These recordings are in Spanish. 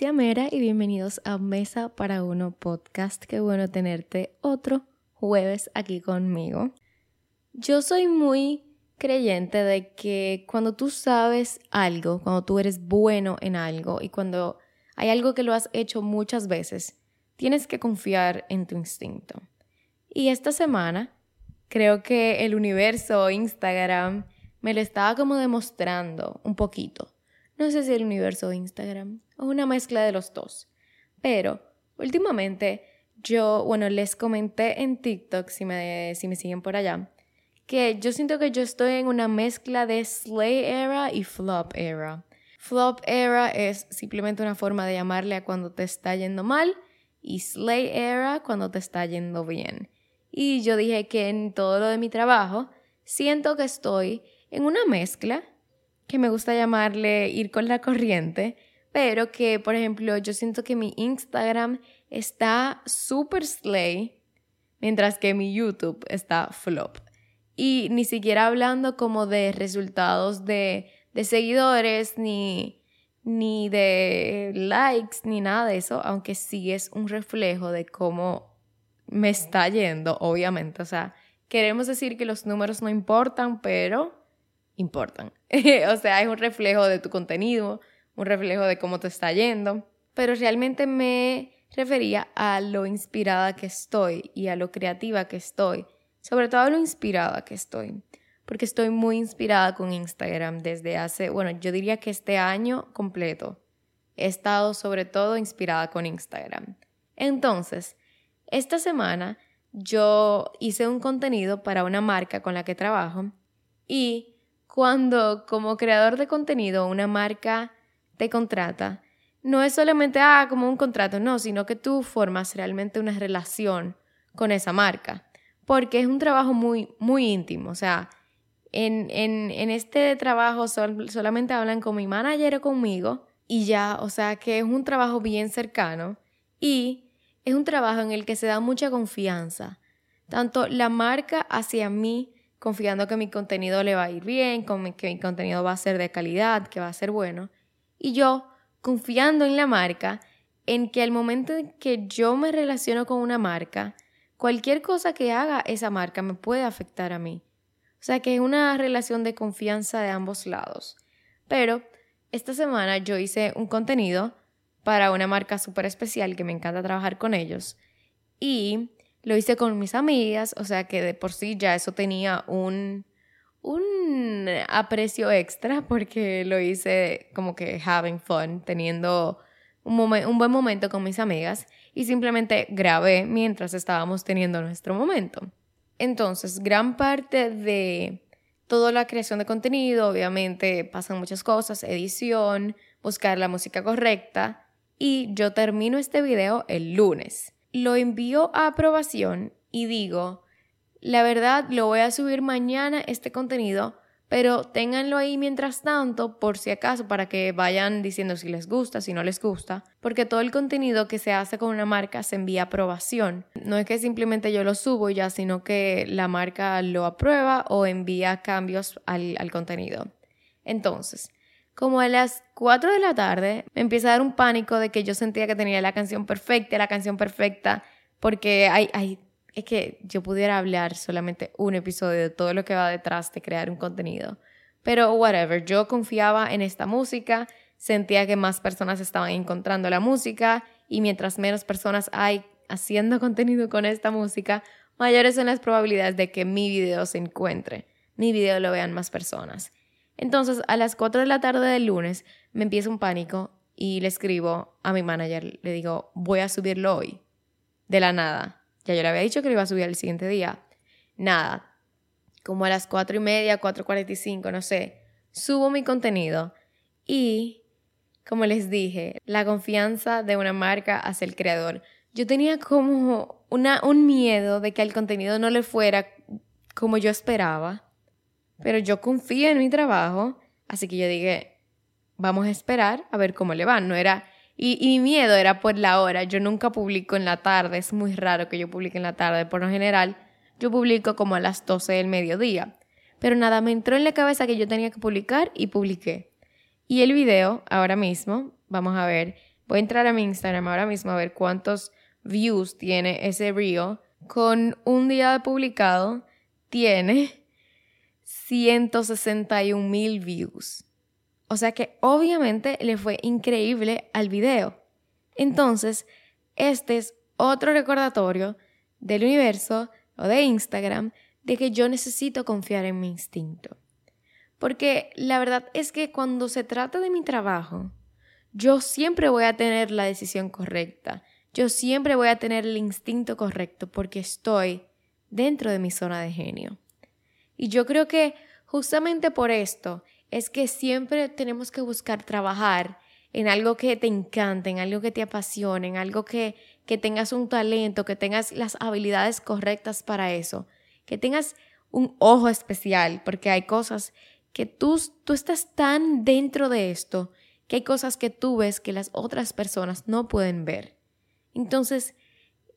Mera y bienvenidos a Mesa para Uno podcast. Qué bueno tenerte otro jueves aquí conmigo. Yo soy muy creyente de que cuando tú sabes algo, cuando tú eres bueno en algo y cuando hay algo que lo has hecho muchas veces, tienes que confiar en tu instinto. Y esta semana creo que el universo, Instagram, me lo estaba como demostrando un poquito. No sé si el universo Instagram, una mezcla de los dos. Pero últimamente yo, bueno, les comenté en TikTok, si me, si me siguen por allá, que yo siento que yo estoy en una mezcla de Slay Era y Flop Era. Flop Era es simplemente una forma de llamarle a cuando te está yendo mal y Slay Era cuando te está yendo bien. Y yo dije que en todo lo de mi trabajo siento que estoy en una mezcla que me gusta llamarle ir con la corriente, pero que, por ejemplo, yo siento que mi Instagram está super slay, mientras que mi YouTube está flop. Y ni siquiera hablando como de resultados de, de seguidores, ni, ni de likes, ni nada de eso, aunque sí es un reflejo de cómo me está yendo, obviamente. O sea, queremos decir que los números no importan, pero importan. o sea, es un reflejo de tu contenido, un reflejo de cómo te está yendo, pero realmente me refería a lo inspirada que estoy y a lo creativa que estoy, sobre todo a lo inspirada que estoy, porque estoy muy inspirada con Instagram desde hace, bueno, yo diría que este año completo he estado sobre todo inspirada con Instagram. Entonces, esta semana yo hice un contenido para una marca con la que trabajo y cuando como creador de contenido una marca contrata, no es solamente ah, como un contrato, no, sino que tú formas realmente una relación con esa marca, porque es un trabajo muy, muy íntimo, o sea, en, en, en este trabajo solamente hablan con mi manager conmigo y ya, o sea, que es un trabajo bien cercano y es un trabajo en el que se da mucha confianza, tanto la marca hacia mí confiando que mi contenido le va a ir bien, que mi contenido va a ser de calidad, que va a ser bueno. Y yo confiando en la marca, en que al momento en que yo me relaciono con una marca, cualquier cosa que haga esa marca me puede afectar a mí. O sea que es una relación de confianza de ambos lados. Pero esta semana yo hice un contenido para una marca súper especial que me encanta trabajar con ellos. Y lo hice con mis amigas, o sea que de por sí ya eso tenía un, un aprecio extra porque lo hice como que having fun, teniendo un, buen momento con mis amigas y simplemente grabé mientras estábamos teniendo nuestro momento. Entonces, gran parte de toda la creación de contenido, obviamente pasan muchas cosas, edición, buscar la música correcta y yo termino este video el lunes lo envío a aprobación y digo, la verdad lo voy a subir mañana este contenido, pero ténganlo ahí mientras tanto por si acaso para que vayan diciendo si les gusta, si no les gusta, porque todo el contenido que se hace con una marca se envía a aprobación. No es que simplemente yo lo subo ya, sino que la marca lo aprueba o envía cambios al, al contenido. Entonces, como a las 4 de la tarde, me empieza a dar un pánico de que yo sentía que tenía la canción perfecta, la canción perfecta, porque hay, hay, es que yo pudiera hablar solamente un episodio de todo lo que va detrás de crear un contenido. Pero whatever, yo confiaba en esta música, sentía que más personas estaban encontrando la música y mientras menos personas hay haciendo contenido con esta música, mayores son las probabilidades de que mi video se encuentre, mi video lo vean más personas. Entonces, a las 4 de la tarde del lunes me empieza un pánico y le escribo a mi manager, le digo, voy a subirlo hoy, de la nada. Ya yo le había dicho que lo iba a subir el siguiente día. Nada. Como a las 4 y media, 4.45, no sé. Subo mi contenido y, como les dije, la confianza de una marca hacia el creador. Yo tenía como una, un miedo de que el contenido no le fuera como yo esperaba pero yo confío en mi trabajo, así que yo dije, vamos a esperar a ver cómo le va. No era, y, mi miedo era por la hora. Yo nunca publico en la tarde, es muy raro que yo publique en la tarde. Por lo general, yo publico como a las 12 del mediodía. Pero nada, me entró en la cabeza que yo tenía que publicar y publiqué. Y el video, ahora mismo, vamos a ver, Voy a entrar a mi Instagram ahora mismo a ver cuántos views tiene ese reel. Con un día de publicado tiene 161 mil views. O sea que obviamente le fue increíble al video. Entonces, este es otro recordatorio del universo o de Instagram de que yo necesito confiar en mi instinto. Porque la verdad es que cuando se trata de mi trabajo, yo siempre voy a tener la decisión correcta. Yo siempre voy a tener el instinto correcto porque estoy dentro de mi zona de genio. Y yo creo que justamente por esto es que siempre tenemos que buscar trabajar en algo que te encante, en algo que te apasione, en algo que, que tengas un talento, que tengas las habilidades correctas para eso, que tengas un ojo especial, porque hay cosas que tú, tú estás tan dentro de esto que hay cosas que tú ves que las otras personas no pueden ver. Entonces,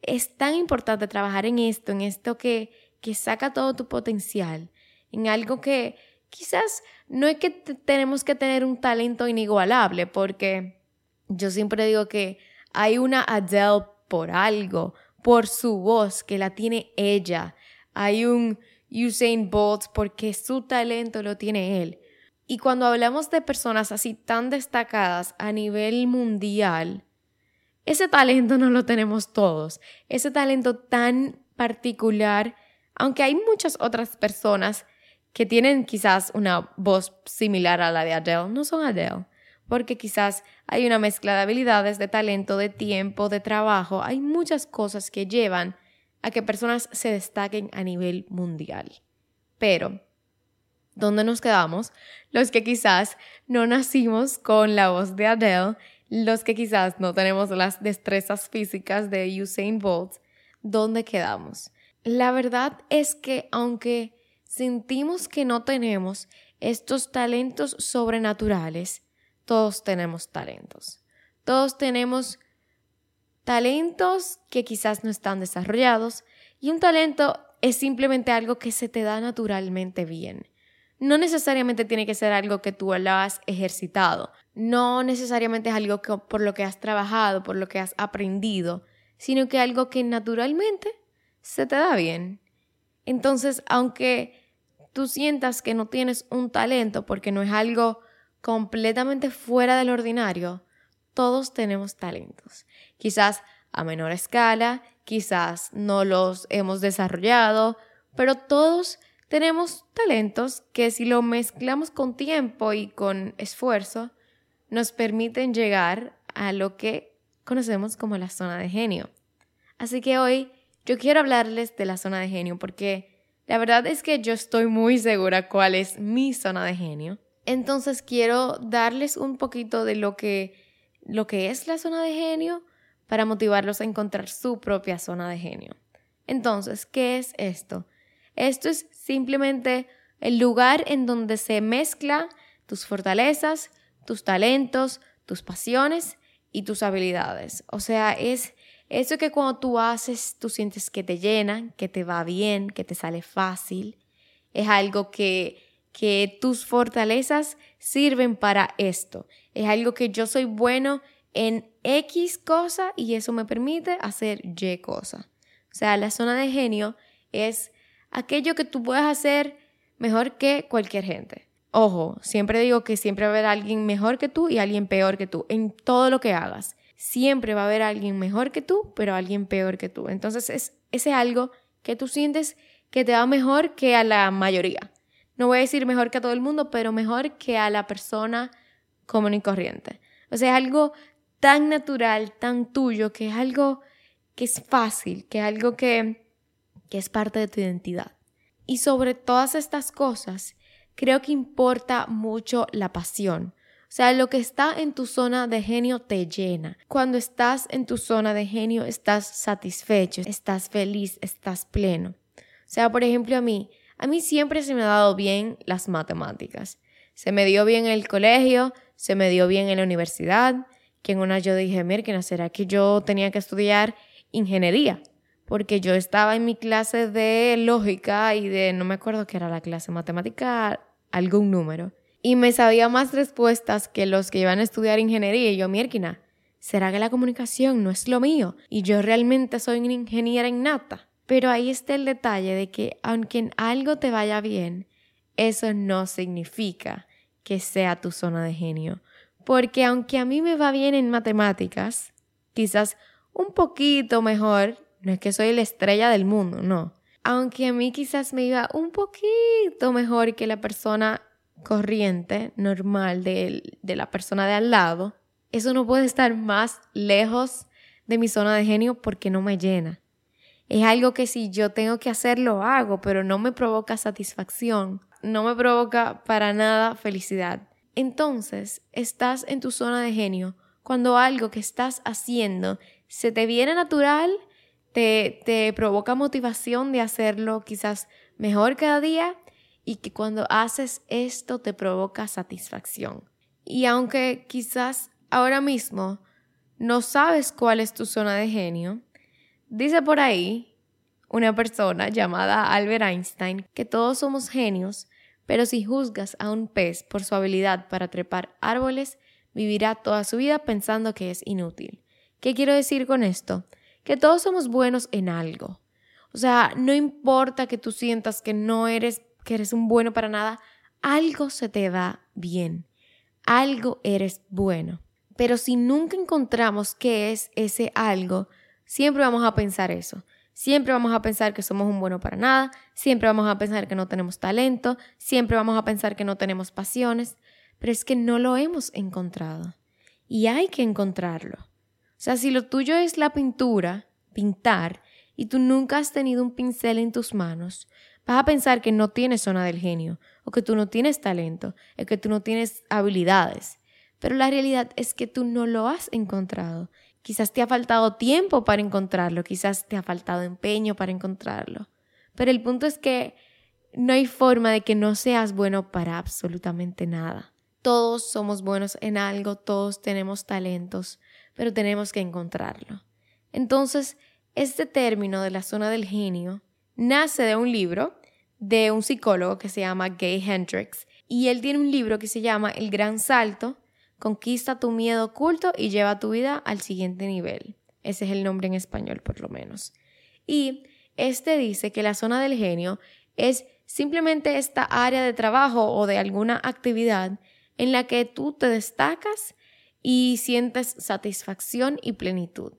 es tan importante trabajar en esto, en esto que, que saca todo tu potencial, en algo que quizás no es que tenemos que tener un talento inigualable, porque yo siempre digo que hay una Adele por algo, por su voz, que la tiene ella. Hay un Usain Bolt porque su talento lo tiene él. Y cuando hablamos de personas así tan destacadas a nivel mundial, ese talento no lo tenemos todos. Ese talento tan particular, aunque hay muchas otras personas que tienen quizás una voz similar a la de Adele, no son Adele, porque quizás hay una mezcla de habilidades, de talento, de tiempo, de trabajo, hay muchas cosas que llevan a que personas se destaquen a nivel mundial. Pero ¿Dónde nos quedamos? Los que quizás no nacimos con la voz de Adele, los que quizás no tenemos las destrezas físicas de Usain Bolt, ¿dónde quedamos? La verdad es que aunque sentimos que no tenemos estos talentos sobrenaturales, todos tenemos talentos. Todos tenemos talentos que quizás no están desarrollados y un talento es simplemente algo que se te da naturalmente bien. No necesariamente tiene que ser algo que tú lo has ejercitado, no necesariamente es algo por lo que has trabajado, por lo que has aprendido, sino que algo que naturalmente se te da bien. Entonces, aunque tú sientas que no tienes un talento porque no es algo completamente fuera del ordinario, todos tenemos talentos. Quizás a menor escala, quizás no los hemos desarrollado, pero todos tenemos talentos que si lo mezclamos con tiempo y con esfuerzo, nos permiten llegar a lo que conocemos como la zona de genio. Así que hoy yo quiero hablarles de la zona de genio porque la verdad es que yo estoy muy segura cuál es mi zona de genio. Entonces quiero darles un poquito de lo que, lo que es la zona de genio para motivarlos a encontrar su propia zona de genio. Entonces, ¿qué es esto? Esto es simplemente el lugar en donde se mezcla tus fortalezas, tus talentos, tus pasiones y tus habilidades. O sea, es eso que cuando tú haces, tú sientes que te llena, que te va bien, que te sale fácil. Es algo que, que tus fortalezas sirven para esto. Es algo que yo soy bueno en X cosa y eso me permite hacer Y cosa. O sea, la zona de genio es aquello que tú puedes hacer mejor que cualquier gente. Ojo, siempre digo que siempre va a haber alguien mejor que tú y alguien peor que tú en todo lo que hagas. Siempre va a haber alguien mejor que tú, pero alguien peor que tú. Entonces es ese algo que tú sientes que te va mejor que a la mayoría. No voy a decir mejor que a todo el mundo, pero mejor que a la persona común y corriente. O sea, es algo tan natural, tan tuyo, que es algo que es fácil, que es algo que que es parte de tu identidad. Y sobre todas estas cosas, creo que importa mucho la pasión. O sea, lo que está en tu zona de genio te llena. Cuando estás en tu zona de genio, estás satisfecho, estás feliz, estás pleno. O sea, por ejemplo, a mí, a mí siempre se me ha dado bien las matemáticas. Se me dio bien en el colegio, se me dio bien en la universidad, que en una yo dije, mira, ¿será que yo tenía que estudiar ingeniería? porque yo estaba en mi clase de lógica y de, no me acuerdo qué era la clase, matemática, algún número. Y me sabía más respuestas que los que iban a estudiar ingeniería. Y yo, mierquina, ¿Será que la comunicación no es lo mío y yo realmente soy una ingeniera innata? Pero ahí está el detalle de que aunque en algo te vaya bien, eso no significa que sea tu zona de genio. Porque aunque a mí me va bien en matemáticas, quizás un poquito mejor, no es que soy la estrella del mundo, no. Aunque a mí quizás me iba un poquito mejor que la persona corriente, normal de, de la persona de al lado, eso no puede estar más lejos de mi zona de genio porque no me llena. Es algo que si yo tengo que hacer, lo hago, pero no me provoca satisfacción, no me provoca para nada felicidad. Entonces, estás en tu zona de genio cuando algo que estás haciendo se te viene natural, te, te provoca motivación de hacerlo quizás mejor cada día y que cuando haces esto te provoca satisfacción. Y aunque quizás ahora mismo no sabes cuál es tu zona de genio, Dice por ahí una persona llamada Albert Einstein que todos somos genios, pero si juzgas a un pez por su habilidad para trepar árboles, vivirá toda su vida pensando que es inútil. ¿Qué quiero decir con esto? Que todos somos buenos en algo. O sea, no importa que tú sientas que no eres, que eres un bueno para nada, algo se te da bien. Algo eres bueno. Pero si nunca encontramos qué es ese algo, Siempre vamos a pensar eso. Siempre vamos a pensar que somos un bueno para nada, siempre vamos a pensar que no tenemos talento, siempre vamos a pensar que no tenemos pasiones, pero es que no lo hemos encontrado. Y hay que encontrarlo. O sea, si lo tuyo es la pintura, pintar, y tú nunca has tenido un pincel en tus manos, vas a pensar que no tienes zona del genio, o que tú no tienes talento, o que tú no tienes habilidades. Pero la realidad es que tú no lo has encontrado Quizás te ha faltado tiempo para encontrarlo, quizás te ha faltado empeño para encontrarlo. Pero el punto es que no hay forma de que no seas bueno para absolutamente nada. Todos somos buenos en algo, todos tenemos talentos, pero tenemos que encontrarlo. Entonces, este término de la zona del genio nace de un libro de un psicólogo que se llama Gay Hendricks y él tiene un libro que se llama El Gran Salto Conquista tu miedo oculto y lleva tu vida al siguiente nivel. Ese es el nombre en español, por lo menos. Y este dice que la zona del genio es simplemente esta área de trabajo o de alguna actividad en la que tú te destacas y sientes satisfacción y plenitud.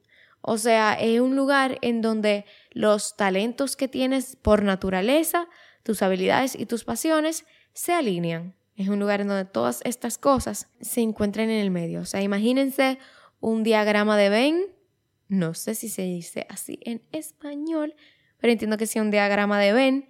O sea, es un lugar en donde los talentos que tienes por naturaleza, tus habilidades y tus pasiones se alinean. Es un lugar en donde todas estas cosas se encuentran en el medio. O sea, imagínense un diagrama de Venn. No sé si se dice así en español, pero entiendo que sea un diagrama de Venn.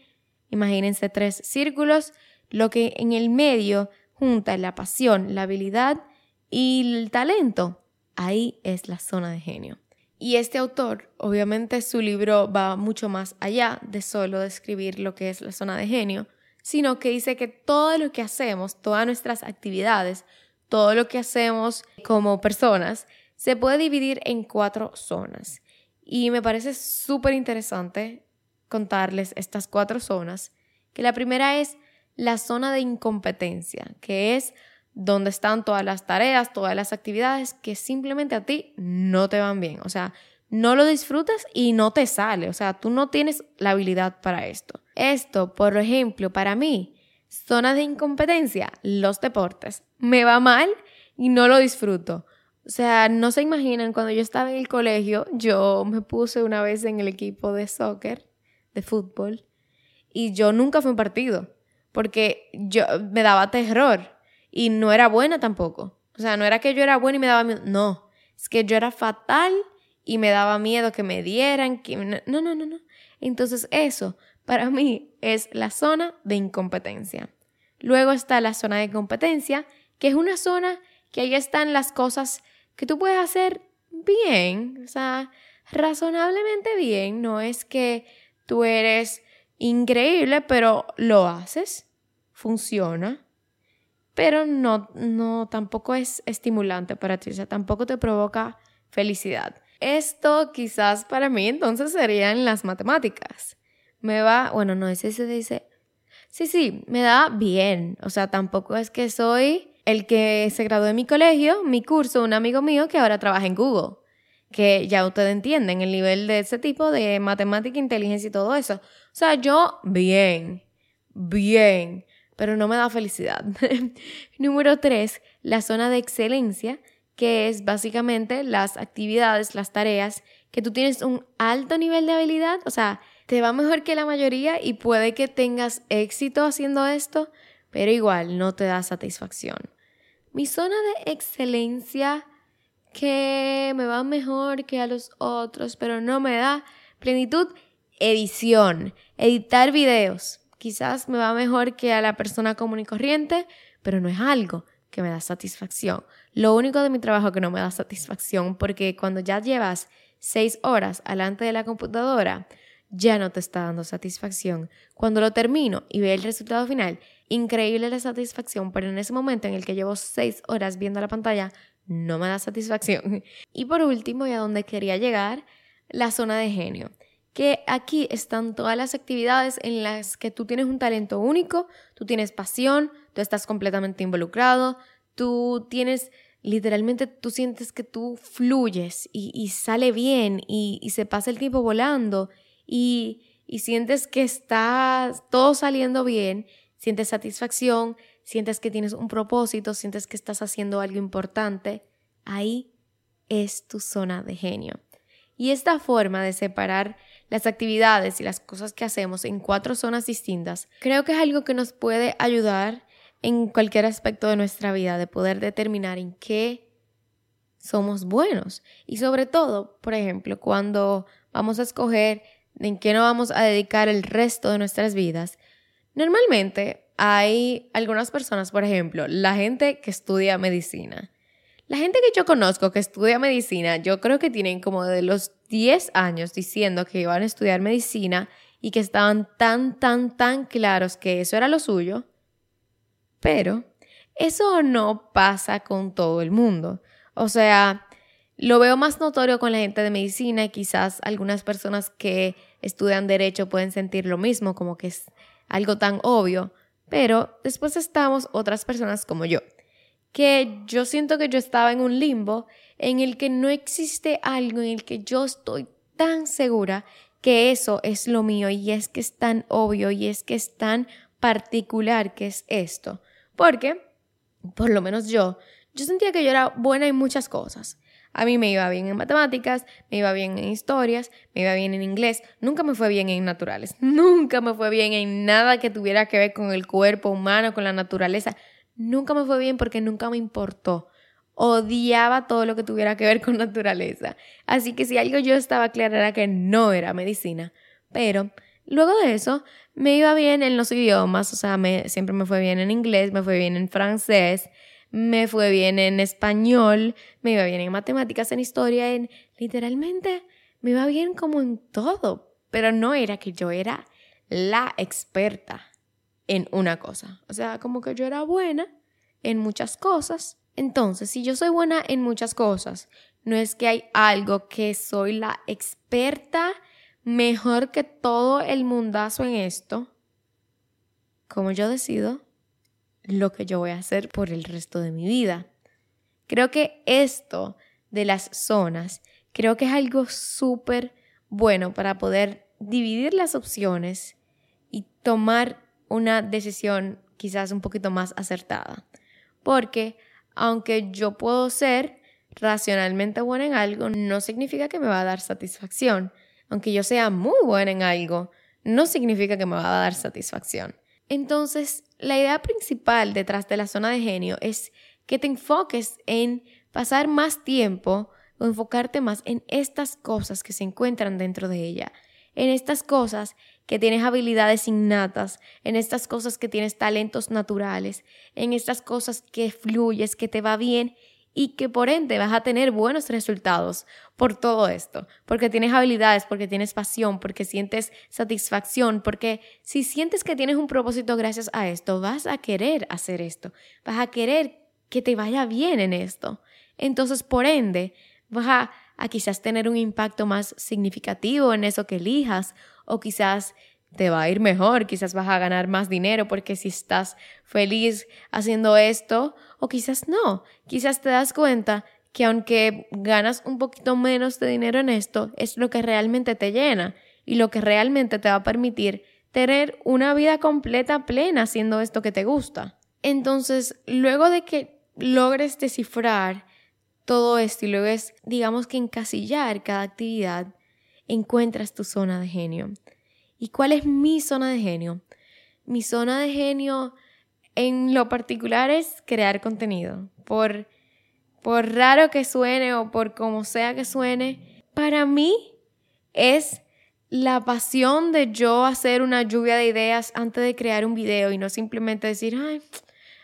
Imagínense tres círculos. Lo que en el medio junta la pasión, la habilidad y el talento. Ahí es la zona de genio. Y este autor, obviamente su libro va mucho más allá de solo describir lo que es la zona de genio, sino que dice que todo lo que hacemos, todas nuestras actividades, todo lo que hacemos como personas, se puede dividir en cuatro zonas. Y me parece súper interesante contarles estas cuatro zonas, que la primera es la zona de incompetencia, que es donde están todas las tareas, todas las actividades que simplemente a ti no te van bien. O sea, no lo disfrutas y no te sale. O sea, tú no tienes la habilidad para esto. Esto, por ejemplo, para mí, zona de incompetencia, los deportes. Me va mal y no lo disfruto. O sea, no se imaginan, cuando yo estaba en el colegio, yo me puse una vez en el equipo de soccer, de fútbol, y yo nunca fui un partido, porque yo me daba terror y no era buena tampoco. O sea, no era que yo era buena y me daba miedo, no, es que yo era fatal y me daba miedo que me dieran, que no, no, no, no. Entonces eso para mí es la zona de incompetencia. Luego está la zona de competencia, que es una zona que ahí están las cosas que tú puedes hacer bien, o sea, razonablemente bien, no es que tú eres increíble, pero lo haces, funciona, pero no, no, tampoco es estimulante para ti, o sea, tampoco te provoca felicidad. Esto quizás para mí entonces serían las matemáticas. Me va, bueno, no, ese se dice, sí, sí, me da bien, o sea, tampoco es que soy el que se graduó de mi colegio, mi curso, un amigo mío que ahora trabaja en Google. Que ya ustedes entienden el nivel de ese tipo de matemática, inteligencia y todo eso. O sea, yo, bien, bien, pero no me da felicidad. Número tres, la zona de excelencia, que es básicamente las actividades, las tareas que tú tienes un alto nivel de habilidad, o sea, te va mejor que la mayoría y puede que tengas éxito haciendo esto, pero igual no te da satisfacción. Mi zona de excelencia que me va mejor que a los otros, pero no me da plenitud, edición, editar videos. Quizás me va mejor que a la persona común y corriente, pero no es algo que me da satisfacción. Lo único de mi trabajo que no me da satisfacción, porque cuando ya llevas seis horas delante de la computadora, ya no te está dando satisfacción. Cuando lo termino y veo el resultado final, increíble la satisfacción, pero en ese momento en el que llevo seis horas viendo la pantalla, no me da satisfacción. Y por último, y a donde quería llegar, la zona de genio. Que aquí están todas las actividades en las que tú tienes un talento único, tú tienes pasión, tú estás completamente involucrado, tú tienes literalmente tú sientes que tú fluyes y, sale bien y, se pasa el tiempo volando y, y sientes que está todo saliendo bien, sientes satisfacción, sientes que tienes un propósito, sientes que estás haciendo algo importante, ahí es tu zona de genio. Y esta forma de separar las actividades y las cosas que hacemos en cuatro zonas distintas, creo que es algo que nos puede ayudar en cualquier aspecto de nuestra vida, de poder determinar en qué somos buenos. Y sobre todo, por ejemplo, cuando vamos a escoger en qué nos vamos a dedicar el resto de nuestras vidas, normalmente hay algunas personas, por ejemplo, la gente que estudia medicina. La gente que yo conozco que estudia medicina, yo creo que tienen como de los 10 años diciendo que iban a estudiar medicina y que estaban tan, tan, tan claros que eso era lo suyo pero eso no pasa con todo el mundo. O sea, lo veo más notorio con la gente de medicina y quizás algunas personas que estudian derecho pueden sentir lo mismo, como que es algo tan obvio. Pero después estamos otras personas como yo, que yo siento que yo estaba en un limbo en el que no existe algo en el que yo estoy tan segura que eso es lo mío y es que es tan obvio y es que es tan particular que es esto. Porque, por lo menos yo, yo sentía que yo era buena en muchas cosas. A mí me iba bien en matemáticas, me iba bien en historias, me iba bien en inglés, nunca me fue bien en naturales, nunca me fue bien en nada que tuviera que ver con el cuerpo humano, con la naturaleza, nunca me fue bien porque nunca me importó. Odiaba todo lo que tuviera que ver con naturaleza. Así que si algo yo estaba clara era que no era medicina. Pero luego de eso me iba bien en los idiomas, o sea, me, siempre me fue bien en inglés, me fue bien en francés, me fue bien en español, me iba bien en matemáticas, en historia, en literalmente me iba bien como en todo, pero no era que yo era la experta en una cosa, o sea, como que yo era buena en muchas cosas. Entonces, si yo soy buena en muchas cosas, no es que hay algo que soy la experta mejor que todo el mundazo en esto, como yo decido lo que yo voy a hacer por el resto de mi vida. Creo que esto de las zonas, creo que es algo súper bueno para poder dividir las opciones y tomar una decisión quizás un poquito más acertada. Porque aunque yo puedo ser racionalmente buena en algo, no significa que me va a dar satisfacción aunque yo sea muy buena en algo, no significa que me va a dar satisfacción. Entonces, la idea principal detrás de la zona de genio es que te enfoques en pasar más tiempo o enfocarte más en estas cosas que se encuentran dentro de ella, en estas cosas que tienes habilidades innatas, en estas cosas que tienes talentos naturales, en estas cosas que fluyes, que te va bien y que por ende vas a tener buenos resultados por todo esto, porque tienes habilidades, porque tienes pasión, porque sientes satisfacción, porque si sientes que tienes un propósito gracias a esto, vas a querer hacer esto, vas a querer que te vaya bien en esto. Entonces, por ende, vas a, a quizás tener un impacto más significativo en eso que elijas o quizás te va a ir mejor, quizás vas a ganar más dinero porque si estás feliz haciendo esto, o quizás no, quizás te das cuenta que aunque ganas un poquito menos de dinero en esto, es lo que realmente te llena y lo que realmente te va a permitir tener una vida completa, plena, haciendo esto que te gusta. Entonces, luego de que logres descifrar todo esto y luego es, digamos que encasillar cada actividad, encuentras tu zona de genio. ¿Y cuál es mi zona de genio? Mi zona de genio en lo particular es crear contenido. Por, por raro que suene o por como sea que suene, para mí es la pasión de yo hacer una lluvia de ideas antes de crear un video y no simplemente decir, ay,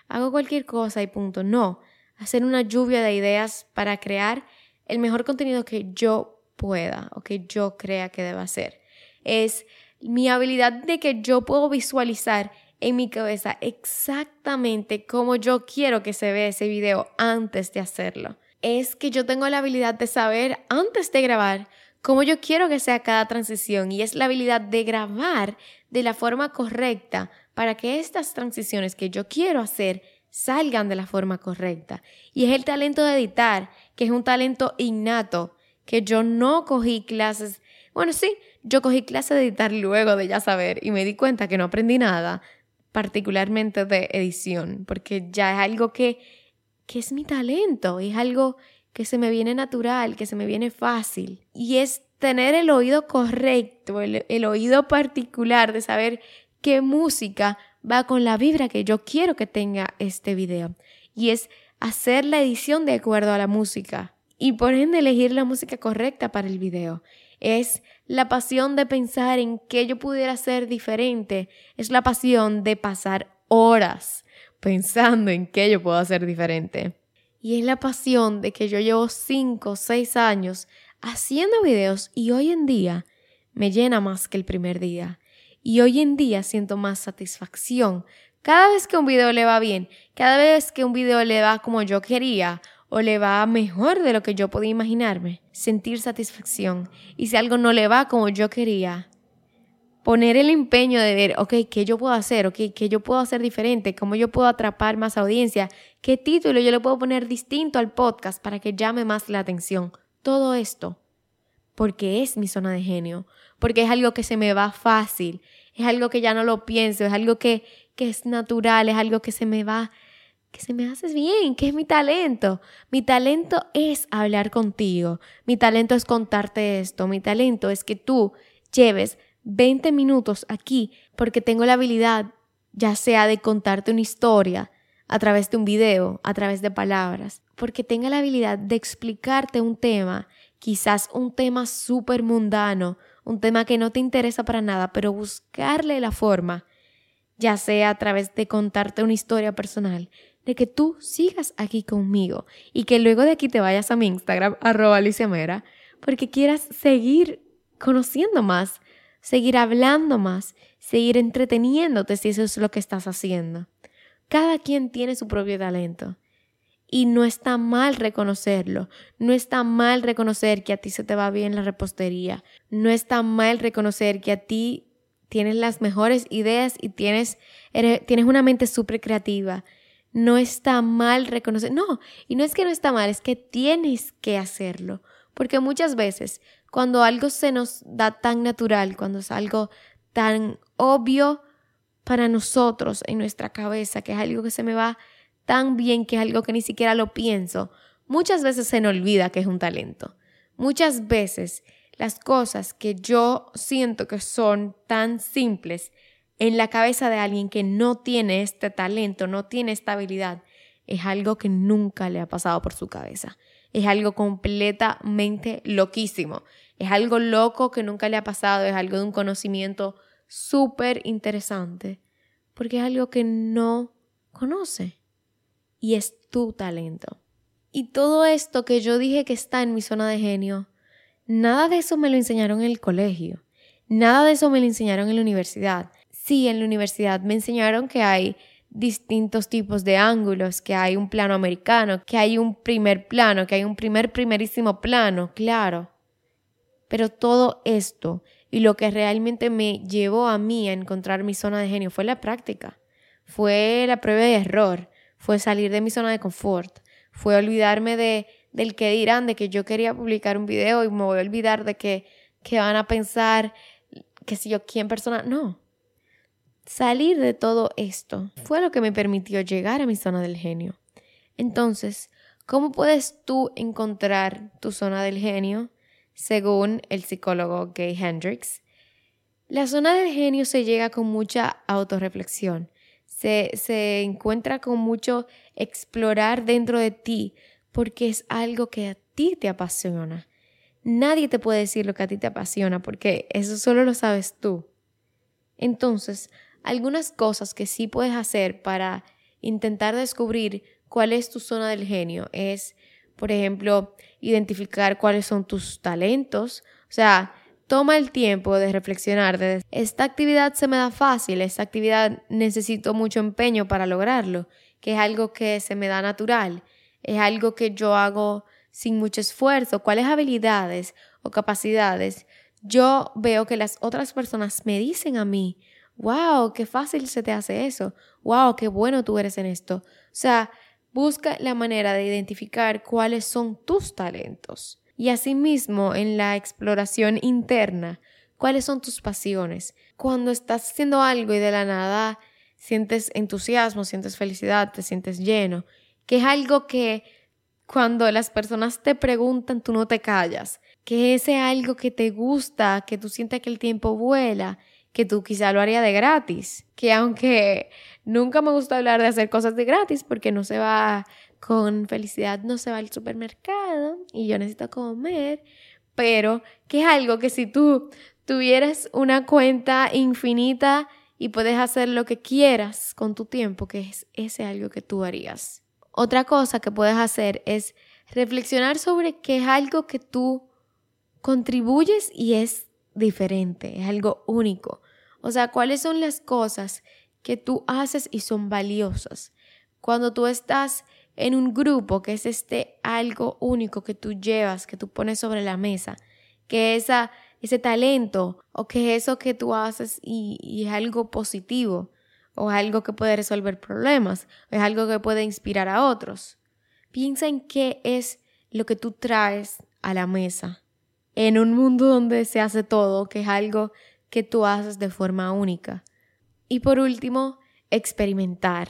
hago cualquier cosa y punto. No, hacer una lluvia de ideas para crear el mejor contenido que yo pueda o que yo crea que deba hacer. Es mi habilidad de que yo puedo visualizar en mi cabeza exactamente cómo yo quiero que se vea ese video antes de hacerlo. Es que yo tengo la habilidad de saber antes de grabar cómo yo quiero que sea cada transición y es la habilidad de grabar de la forma correcta para que estas transiciones que yo quiero hacer salgan de la forma correcta. Y es el talento de editar, que es un talento innato, que yo no cogí clases, bueno, sí, yo cogí clases de editar luego de ya saber y me di cuenta que no aprendí nada, particularmente de edición, porque ya es algo que, que es mi talento, es algo que se me viene natural, que se me viene fácil. Y es tener el oído correcto, el, oído particular de saber qué música va con la vibra que yo quiero que tenga este video. Y es hacer la edición de acuerdo a la música. Y por ende elegir la música correcta para el video. Es la pasión de pensar en qué yo pudiera hacer diferente. Es la pasión de pasar horas pensando en qué yo puedo hacer diferente. Y es la pasión de que yo llevo 5 o 6 años haciendo videos y hoy en día me llena más que el primer día. Y hoy en día siento más satisfacción. Cada vez que un video le va bien, cada vez que un video le va como yo quería o le va mejor de lo que yo podía imaginarme, sentir satisfacción. Y si algo no le va como yo quería, poner el empeño de ver, ok, ¿qué yo puedo hacer? Ok, ¿qué yo puedo hacer diferente? ¿Cómo yo puedo atrapar más audiencia? ¿Qué título yo le puedo poner distinto al podcast para que llame más la atención? Todo esto, porque es mi zona de genio, porque es algo que se me va fácil, es algo que ya no lo pienso, es algo que, que es natural, es algo que se me va, que se me hace bien, que es mi talento. Mi talento es hablar contigo, mi talento es contarte esto, mi talento es que tú lleves 20 minutos aquí porque tengo la habilidad, ya sea de contarte una historia a través de un video, a través de palabras, porque tenga la habilidad de explicarte un tema, quizás un tema súper mundano, un tema que no te interesa para nada, pero buscarle la forma, ya sea a través de contarte una historia personal, de que tú sigas aquí conmigo y que luego de aquí te vayas a mi Instagram, arroba Mera, porque quieras seguir conociendo más seguir hablando más, seguir entreteniéndote si eso es lo que estás haciendo. Cada quien tiene su propio talento. Y no está mal reconocerlo. No está mal reconocer que a ti se te va bien la repostería. No está mal reconocer que a ti tienes las mejores ideas y tienes, tienes una mente súper creativa. No está mal reconocer. No, y no es que no está mal, es que tienes que hacerlo. Porque muchas veces cuando algo se nos da tan natural, cuando es algo tan obvio para nosotros en nuestra cabeza, que es algo que se me va tan bien, que es algo que ni siquiera lo pienso, muchas veces se me olvida que es un talento. Muchas veces las cosas que yo siento que son tan simples en la cabeza de alguien que no tiene este talento, no tiene esta habilidad, es algo que nunca le ha pasado por su cabeza. Es algo completamente loquísimo. Es algo loco que nunca le ha pasado, es algo de un conocimiento súper interesante, porque es algo que no conoce y es tu talento. Y todo esto que yo dije que está en mi zona de genio, nada de eso me lo enseñaron en el colegio, nada de eso me lo enseñaron en la universidad. Sí, en la universidad me enseñaron que hay distintos tipos de ángulos, que hay un plano americano, que hay un primer plano, que hay un primer primerísimo plano, claro Pero todo esto y lo que realmente me llevó a mí a encontrar mi zona de genio fue la práctica, fue la prueba de error, fue salir de mi zona de confort, fue olvidarme de, del que dirán, de que yo quería publicar un video y me voy a olvidar de que, que van a pensar, que si yo, quién persona, no. Salir de todo esto fue lo que me permitió llegar a mi zona del genio. Entonces, ¿cómo puedes tú encontrar tu zona del genio? según el psicólogo Gay Hendricks. La zona del genio se llega con mucha autorreflexión, se, se encuentra con mucho explorar dentro de ti, porque es algo que a ti te apasiona. Nadie te puede decir lo que a ti te apasiona, porque eso solo lo sabes tú. Entonces, algunas cosas que sí puedes hacer para intentar descubrir cuál es tu zona del genio es por ejemplo, identificar cuáles son tus talentos. O sea, toma el tiempo de reflexionar de esta actividad se me da fácil, esta actividad necesito mucho empeño para lograrlo, que es algo que se me da natural, es algo que yo hago sin mucho esfuerzo, cuáles habilidades o capacidades yo veo que las otras personas me dicen a mí, wow, qué fácil se te hace eso, wow, qué bueno tú eres en esto. O sea, Busca la manera de identificar cuáles son tus talentos y asimismo en la exploración interna, cuáles son tus pasiones. Cuando estás haciendo algo y de la nada sientes entusiasmo, sientes felicidad, te sientes lleno, que es algo que cuando las personas te preguntan tú no te callas, que ese algo que te gusta, que tú sientes que el tiempo vuela, que tú quizá lo haría de gratis, que aunque nunca me gusta hablar de hacer cosas de gratis porque no se va con felicidad, no se va al supermercado y yo necesito comer, pero que es algo que si tú tuvieras una cuenta infinita y puedes hacer lo que quieras con tu tiempo, que es ese algo que tú harías. Otra cosa que puedes hacer es reflexionar sobre qué es algo que tú contribuyes y es diferente, es algo único. O sea, cuáles son las cosas que tú haces y son valiosas. Cuando tú estás en un grupo, que es este algo único que tú llevas, que tú pones sobre la mesa, que esa, ese talento o que eso que tú haces y, y es algo positivo o algo que puede resolver problemas, o es algo que puede inspirar a otros. Piensa en qué es lo que tú traes a la mesa en un mundo donde se hace todo, que es algo que tú haces de forma única. Y por último, experimentar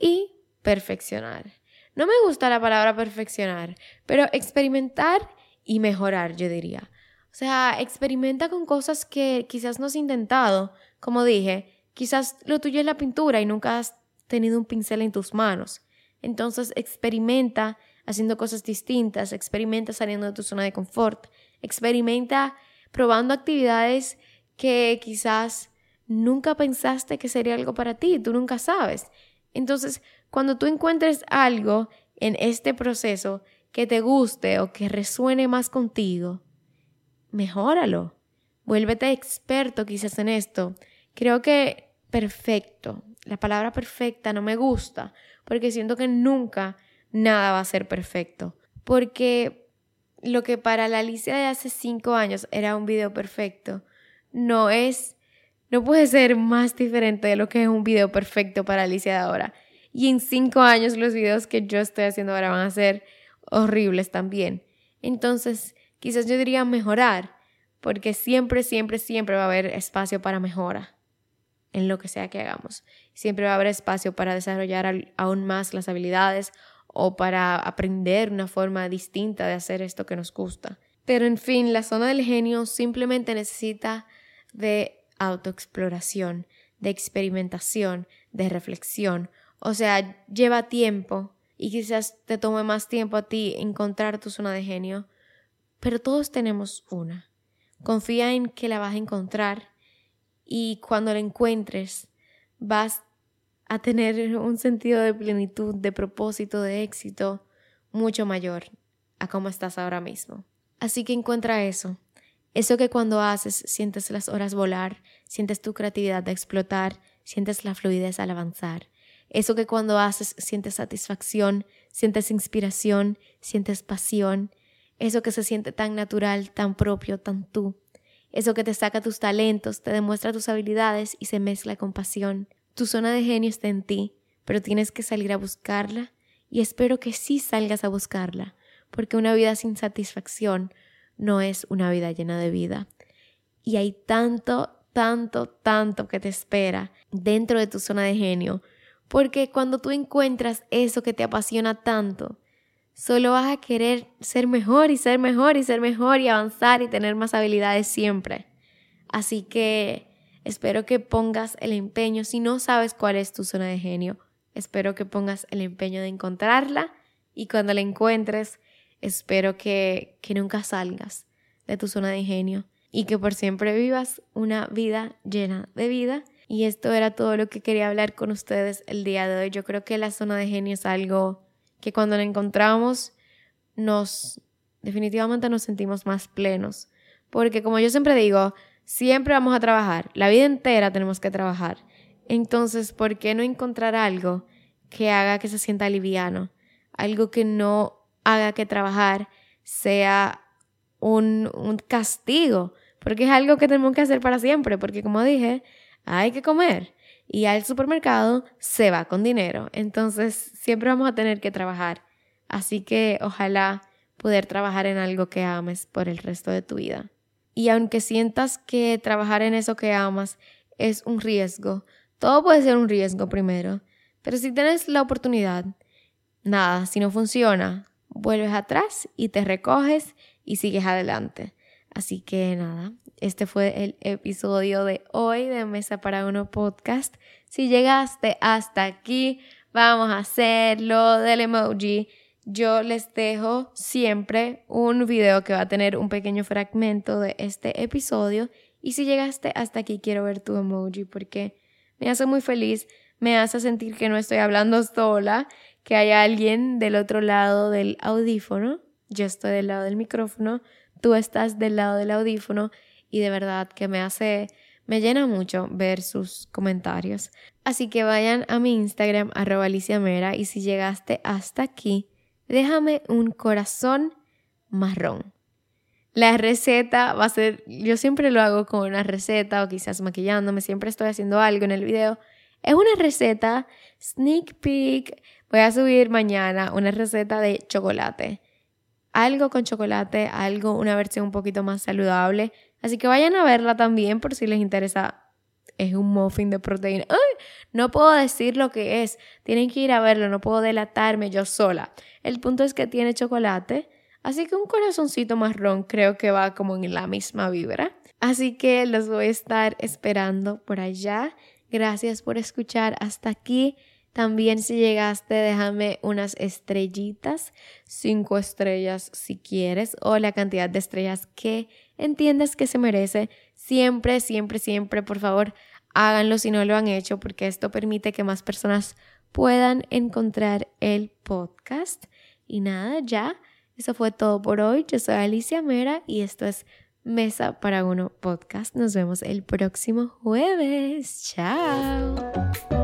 y perfeccionar. No me gusta la palabra perfeccionar, pero experimentar y mejorar, yo diría. O sea, experimenta con cosas que quizás no has intentado. Como dije, quizás lo tuyo es la pintura y nunca has tenido un pincel en tus manos. Entonces experimenta haciendo cosas distintas, experimenta saliendo de tu zona de confort, Experimenta probando actividades que quizás nunca pensaste que sería algo para ti, tú nunca sabes. Entonces, cuando tú encuentres algo en este proceso que te guste o que resuene más contigo, mejóralo. Vuélvete experto quizás en esto. Creo que perfecto. La palabra perfecta no me gusta porque siento que nunca nada va a ser perfecto. Porque lo que para la Alicia de hace cinco años era un video perfecto, no es, no puede ser más diferente de lo que es un video perfecto para Alicia de ahora. Y en cinco años los videos que yo estoy haciendo ahora van a ser horribles también. Entonces, quizás yo diría mejorar, porque siempre, siempre, siempre va a haber espacio para mejora en lo que sea que hagamos. Siempre va a haber espacio para desarrollar aún más las habilidades o para aprender una forma distinta de hacer esto que nos gusta. Pero en fin, la zona del genio simplemente necesita de autoexploración, de experimentación, de reflexión. O sea, lleva tiempo y quizás te tome más tiempo a ti encontrar tu zona de genio, pero todos tenemos una. Confía en que la vas a encontrar y cuando la encuentres vas a tener un sentido de plenitud, de propósito, de éxito mucho mayor a cómo estás ahora mismo. Así que encuentra eso, eso que cuando haces sientes las horas volar, sientes tu creatividad de explotar, sientes la fluidez al avanzar. Eso que cuando haces sientes satisfacción, sientes inspiración, sientes pasión. eso que se siente tan natural, tan propio, tan tú, eso que te saca tus talentos, te demuestra tus habilidades y se mezcla con pasión. Tu zona de genio está en ti, pero tienes que salir a buscarla y espero que sí salgas a buscarla, porque una vida sin satisfacción no es una vida llena de vida. Y hay tanto, tanto, tanto que te espera dentro de tu zona de genio, porque cuando tú encuentras eso que te apasiona tanto, solo vas a querer ser mejor y ser mejor y ser mejor y avanzar y tener más habilidades siempre. Así que espero que pongas el empeño, si no sabes cuál es tu zona de genio, espero que pongas el empeño de encontrarla y cuando la encuentres, espero que, que nunca salgas de tu zona de genio y que por siempre vivas una vida llena de vida. Y esto era todo lo que quería hablar con ustedes el día de hoy. Yo creo que la zona de genio es algo que cuando la encontramos nos definitivamente nos sentimos más plenos. Porque como yo siempre digo, siempre vamos a trabajar, la vida entera tenemos que trabajar. Entonces, ¿por qué no encontrar algo que haga que se sienta liviano? Algo que no haga que trabajar sea un, un castigo, porque es algo que tenemos que hacer para siempre, porque como dije, hay que comer y al supermercado se va con dinero. Entonces siempre vamos a tener que trabajar. Así que ojalá poder trabajar en algo que ames por el resto de tu vida. Y aunque sientas que trabajar en eso que amas es un riesgo, todo puede ser un riesgo primero, pero si tienes la oportunidad, nada, si no funciona, vuelves atrás y te recoges y sigues adelante. Así que nada, este fue el episodio de hoy de Mesa para Uno Podcast. Si llegaste hasta aquí, vamos a hacerlo del emoji. Yo les dejo siempre un video que va a tener un pequeño fragmento de este episodio. Y si llegaste hasta aquí, quiero ver tu emoji porque me hace muy feliz, me hace sentir que no estoy hablando sola, que hay alguien del otro lado del audífono. Yo estoy del lado del micrófono, tú estás del lado del audífono y de verdad que me hace, me llena mucho ver sus comentarios. Así que vayan a mi Instagram, arroba Alicia Mera, y si llegaste hasta aquí, déjame un corazón marrón. La receta va a ser, yo siempre lo hago con una receta o quizás maquillándome, siempre estoy haciendo algo en el video. Es una receta, sneak peek, voy a subir mañana una receta de chocolate. Algo con chocolate, algo, una versión un poquito más saludable. Así que vayan a verla también por si les interesa. Es un muffin de proteína. ¡Ay! No puedo decir lo que es. Tienen que ir a verlo. No puedo delatarme yo sola. El punto es que tiene chocolate. Así que un corazoncito marrón creo que va como en la misma vibra. Así que los voy a estar esperando por allá. Gracias por escuchar hasta aquí. También si llegaste, déjame unas estrellitas, cinco estrellas si quieres, o la cantidad de estrellas que entiendas que se merece. Siempre, siempre, siempre, por favor, háganlo si no lo han hecho, porque esto permite que más personas puedan encontrar el podcast. Y nada, ya, eso fue todo por hoy. Yo soy Alicia Mera y esto es Mesa para Uno Podcast. Nos vemos el próximo jueves. Chao.